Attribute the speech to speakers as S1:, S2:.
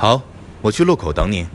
S1: 好我去路口等你。